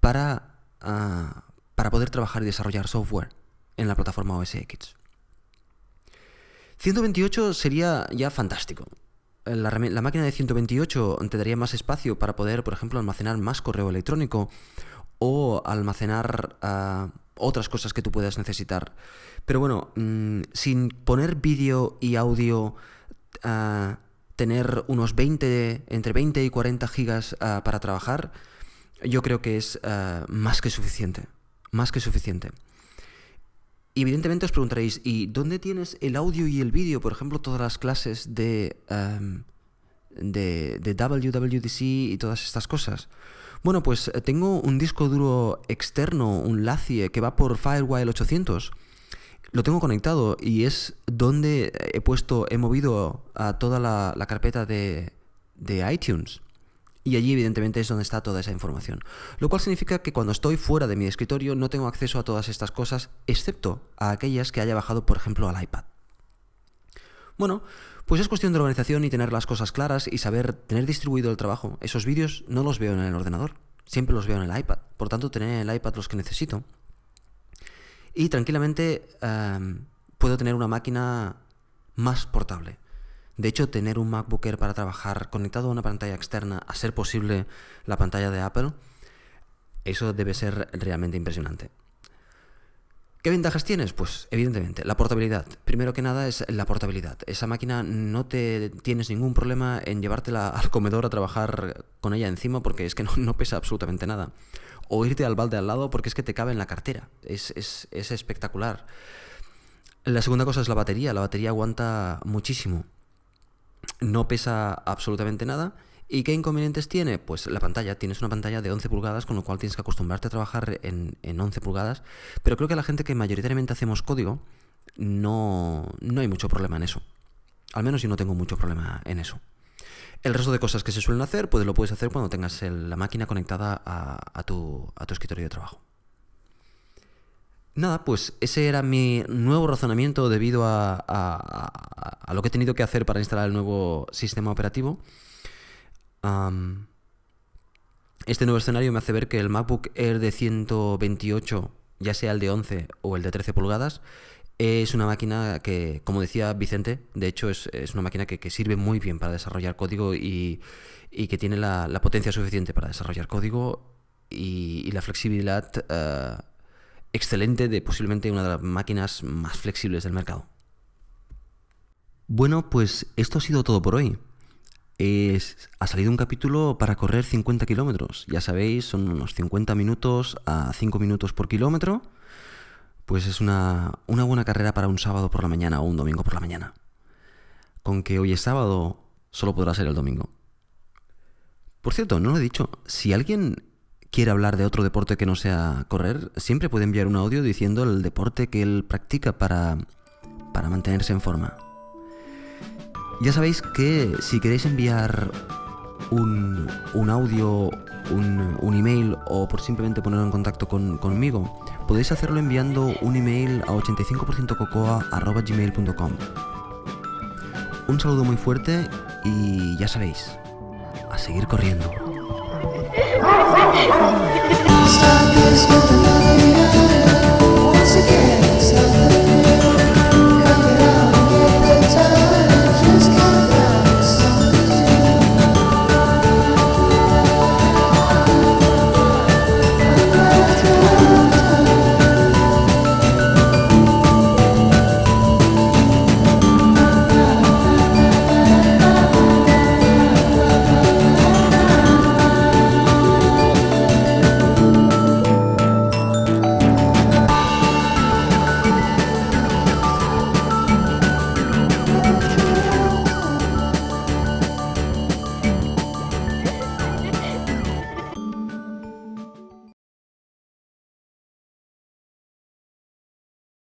para, ah, para poder trabajar y desarrollar software en la plataforma OS X. 128 sería ya fantástico. La, máquina de 128 te daría más espacio para poder, por ejemplo, almacenar más correo electrónico o almacenar ah, otras cosas que tú puedas necesitar. Pero bueno, mm, sin poner vídeo y audio, ah, tener unos 20, entre 20 y 40 gigas ah, para trabajar, yo creo que es más que suficiente. Más que suficiente. Y evidentemente os preguntaréis, ¿y dónde tienes el audio y el vídeo? Por ejemplo, todas las clases de, de, de, WWDC y todas estas cosas. Bueno, pues eh, tengo un disco duro externo, un LaCie, que va por Firewire 800. Lo tengo conectado y es donde he puesto, he movido a toda la, carpeta de iTunes. Y allí evidentemente es donde está toda esa información. Lo cual significa que cuando estoy fuera de mi escritorio no tengo acceso a todas estas cosas, excepto a aquellas que haya bajado, por ejemplo, al iPad. Bueno, pues es cuestión de organización y tener las cosas claras y saber tener distribuido el trabajo. Esos vídeos no los veo en el ordenador, siempre los veo en el iPad. Por tanto, tener en el iPad los que necesito. Y tranquilamente em, puedo tener una máquina más portable. De hecho, tener un MacBook Air para trabajar conectado a una pantalla externa, a ser posible la pantalla de Apple, eso debe ser realmente impresionante. ¿Qué ventajas tienes? Pues evidentemente, la portabilidad. Primero que nada es la portabilidad. Esa máquina no te tienes ningún problema en llevártela al comedor a trabajar con ella encima porque es que no, pesa absolutamente nada. O irte al balde al lado porque es que te cabe en la cartera. Es, es espectacular. La segunda cosa es la batería. La batería aguanta muchísimo no pesa absolutamente nada. ¿Y qué inconvenientes tiene? Pues la pantalla. Tienes una pantalla de 11 pulgadas, con lo cual tienes que acostumbrarte a trabajar en, en 11 pulgadas. Pero creo que la gente que mayoritariamente hacemos código, no, no hay mucho problema en eso. Al menos yo no tengo mucho problema en eso. El resto de cosas que se suelen hacer, pues lo puedes hacer cuando tengas la máquina conectada a, tu, a tu escritorio de trabajo. Nada, pues ese era mi nuevo razonamiento debido a, lo que he tenido que hacer para instalar el nuevo sistema operativo. Este nuevo escenario me hace ver que el MacBook Air de 128, ya sea el de 11 o el de 13 pulgadas, es una máquina que, como decía Vicente, de hecho es, una máquina que, sirve muy bien para desarrollar código y, que tiene la, potencia suficiente para desarrollar código y, la flexibilidad. Eh, excelente de posiblemente una de las máquinas más flexibles del mercado. Bueno, pues esto ha sido todo por hoy. Es, ha salido un capítulo para correr 50 kilómetros. Ya sabéis, son unos 50 minutos a 5 minutos por kilómetro. Pues es una, una buena carrera para un sábado por la mañana o un domingo por la mañana. Con que hoy es sábado, solo podrá ser el domingo. Por cierto, no lo he dicho, si alguien quiere hablar de otro deporte que no sea correr, siempre puede enviar un audio diciendo el deporte que él practica para, para mantenerse en forma. Ya sabéis que si queréis enviar un, un audio, un, un, email o por simplemente poneros en contacto con, conmigo, podéis hacerlo enviando un email a 85%cocoa.gmail.com. Un saludo muy fuerte y ya sabéis, a seguir corriendo.